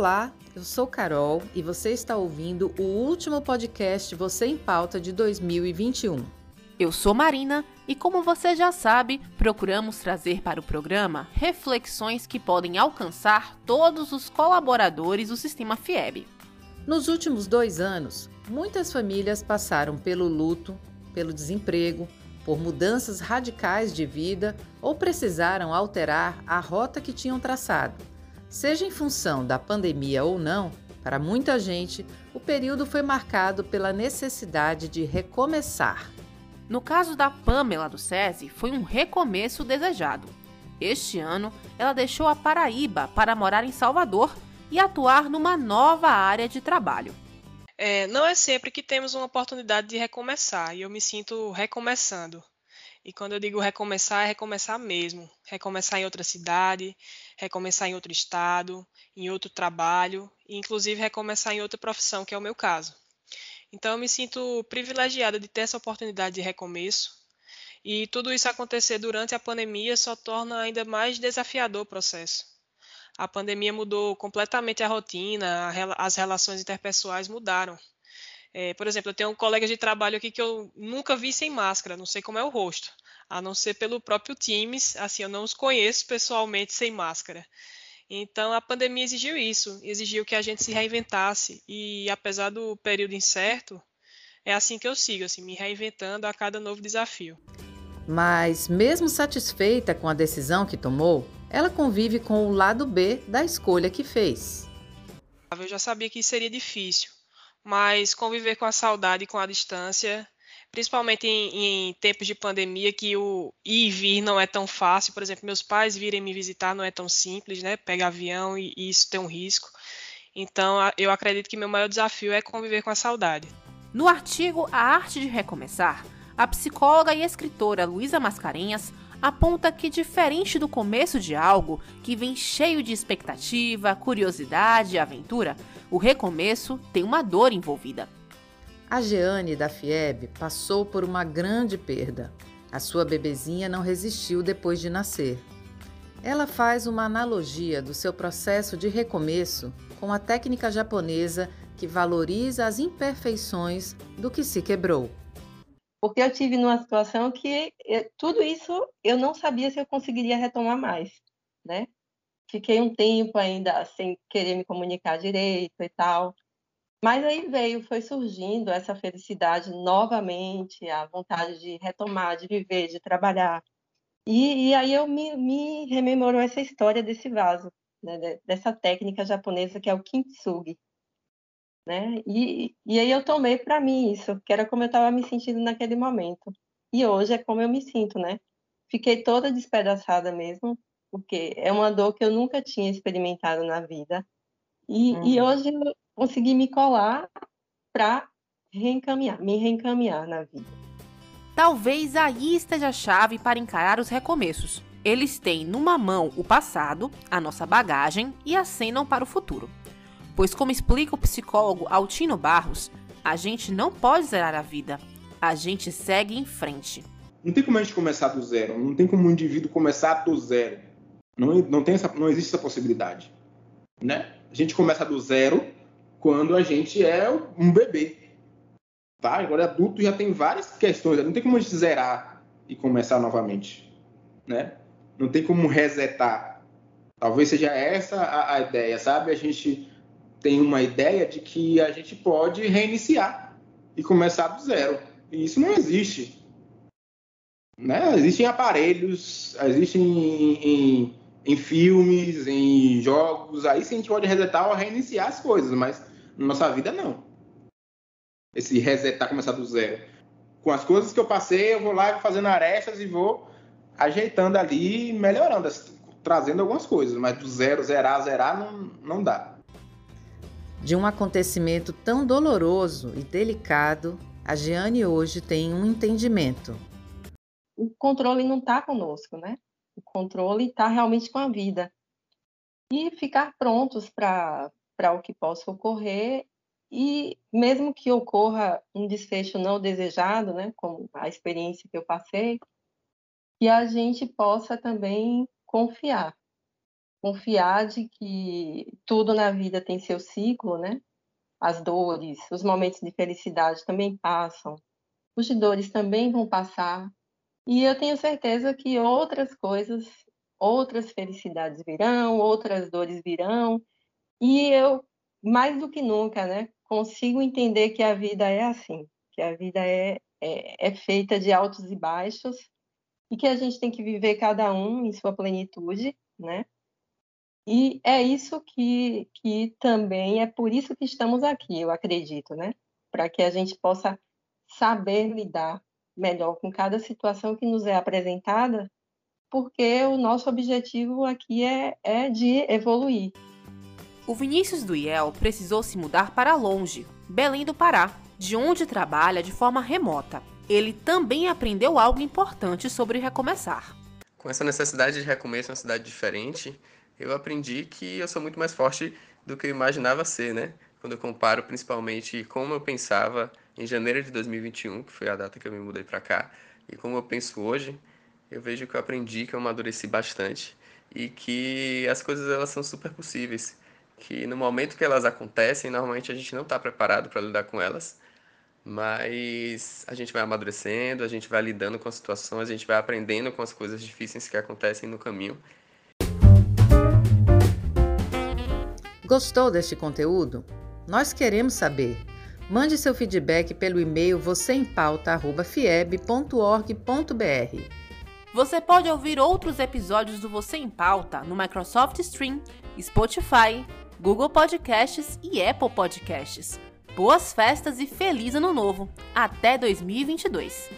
Olá, eu sou Carol e você está ouvindo o último podcast Você em Pauta de 2021. Eu sou Marina e, como você já sabe, procuramos trazer para o programa reflexões que podem alcançar todos os colaboradores do sistema FIEB. Nos últimos dois anos, muitas famílias passaram pelo luto, pelo desemprego, por mudanças radicais de vida ou precisaram alterar a rota que tinham traçado. Seja em função da pandemia ou não, para muita gente, o período foi marcado pela necessidade de recomeçar. No caso da Pamela do SESI, foi um recomeço desejado. Este ano, ela deixou a Paraíba para morar em Salvador e atuar numa nova área de trabalho. É, não é sempre que temos uma oportunidade de recomeçar e eu me sinto recomeçando. E quando eu digo recomeçar, é recomeçar mesmo. Recomeçar em outra cidade, recomeçar em outro estado, em outro trabalho, e inclusive recomeçar em outra profissão, que é o meu caso. Então eu me sinto privilegiada de ter essa oportunidade de recomeço. E tudo isso acontecer durante a pandemia só torna ainda mais desafiador o processo. A pandemia mudou completamente a rotina, as relações interpessoais mudaram. É, por exemplo, eu tenho um colega de trabalho aqui que eu nunca vi sem máscara, não sei como é o rosto, a não ser pelo próprio Teams, assim, eu não os conheço pessoalmente sem máscara. Então, a pandemia exigiu isso, exigiu que a gente se reinventasse, e apesar do período incerto, é assim que eu sigo, assim, me reinventando a cada novo desafio. Mas, mesmo satisfeita com a decisão que tomou, ela convive com o lado B da escolha que fez. Eu já sabia que seria difícil, mas conviver com a saudade e com a distância, principalmente em, em, tempos de pandemia, que o ir e vir não é tão fácil. Por exemplo, meus pais virem me visitar não é tão simples, né? Pega avião e, e isso tem um risco. Então, eu acredito que meu maior desafio é conviver com a saudade. No artigo A Arte de Recomeçar, a psicóloga e escritora Luísa Mascarenhas aponta que, diferente do começo de algo que vem cheio de expectativa, curiosidade e aventura, o recomeço tem uma dor envolvida. A Jeane da FIEB passou por uma grande perda. A sua bebezinha não resistiu depois de nascer. Ela faz uma analogia do seu processo de recomeço com a técnica japonesa que valoriza as imperfeições do que se quebrou porque eu tive numa situação que eu, tudo isso eu não sabia se eu conseguiria retomar mais, né? Fiquei um tempo ainda sem querer me comunicar direito e tal. Mas aí veio, foi surgindo essa felicidade novamente, a vontade de retomar, de viver, de trabalhar. E, e aí eu me, me rememorou essa história desse vaso, né? dessa técnica japonesa que é o kintsugi né? E, e aí eu tomei para mim isso, que era como eu estava me sentindo naquele momento. E hoje é como eu me sinto, né? Fiquei toda despedaçada mesmo, porque é uma dor que eu nunca tinha experimentado na vida. E, uhum. e hoje eu consegui me colar para reencaminhar, me reencaminhar na vida. Talvez aí esteja a chave para encarar os recomeços. Eles têm numa mão o passado, a nossa bagagem e acenam para o futuro pois, como explica o psicólogo Altino Barros, a gente não pode zerar a vida, a gente segue em frente. Não tem como a gente começar do zero, não tem como um indivíduo começar do zero. Não, não, tem essa, não existe essa possibilidade. Né? A gente começa do zero quando a gente é um bebê. Tá? Agora, adulto já tem várias questões, não tem como a gente zerar e começar novamente. Né? Não tem como resetar. Talvez seja essa a, a ideia, sabe? A gente tem uma ideia de que a gente pode reiniciar e começar do zero. E isso não existe. Né? Existem aparelhos, existem em, em, em, filmes, em jogos, aí sim a gente pode resetar ou reiniciar as coisas, mas na nossa vida não. Esse resetar, começar do zero. Com as coisas que eu passei, eu vou lá fazendo arestas e vou ajeitando ali, melhorando, trazendo algumas coisas, mas do zero, zerar, zerar, não, não dá. De um acontecimento tão doloroso e delicado, a Giane hoje tem um entendimento. O controle não está conosco, né? O controle está realmente com a vida. E ficar prontos para o que possa ocorrer e mesmo que ocorra um desfecho não desejado, né, como a experiência que eu passei, que a gente possa também confiar, confiar de que tudo na vida tem seu ciclo, né? As dores, os momentos de felicidade também passam, os dores também vão passar, e eu tenho certeza que outras coisas, outras felicidades virão, outras dores virão, e eu, mais do que nunca, né, consigo entender que a vida é assim, que a vida é, é, é feita de altos e baixos, e que a gente tem que viver cada um em sua plenitude, né? E é isso que, que também é por isso que estamos aqui, eu acredito, né? Para que a gente possa saber lidar melhor com cada situação que nos é apresentada, porque o nosso objetivo aqui é, é de evoluir. O Vinícius do IEL precisou se mudar para longe, Belém do Pará, de onde trabalha de forma remota. Ele também aprendeu algo importante sobre recomeçar. Com essa necessidade de recomeço em uma cidade diferente, eu aprendi que eu sou muito mais forte do que eu imaginava ser, né? Quando eu comparo principalmente como eu pensava em janeiro de 2021, que foi a data que eu me mudei para cá, e como eu penso hoje, eu vejo que eu aprendi, que eu amadureci bastante e que as coisas elas são super possíveis, que no momento que elas acontecem, normalmente a gente não está preparado para lidar com elas, mas a gente vai amadurecendo, a gente vai lidando com a situação, a gente vai aprendendo com as coisas difíceis que acontecem no caminho. Gostou deste conteúdo? Nós queremos saber. Mande seu feedback pelo e-mail vocêempauta@fieb.org.br. Você pode ouvir outros episódios do Você em Pauta no Microsoft Stream, Spotify, Google Podcasts e Apple Podcasts. Boas festas e feliz ano novo! Até 2022!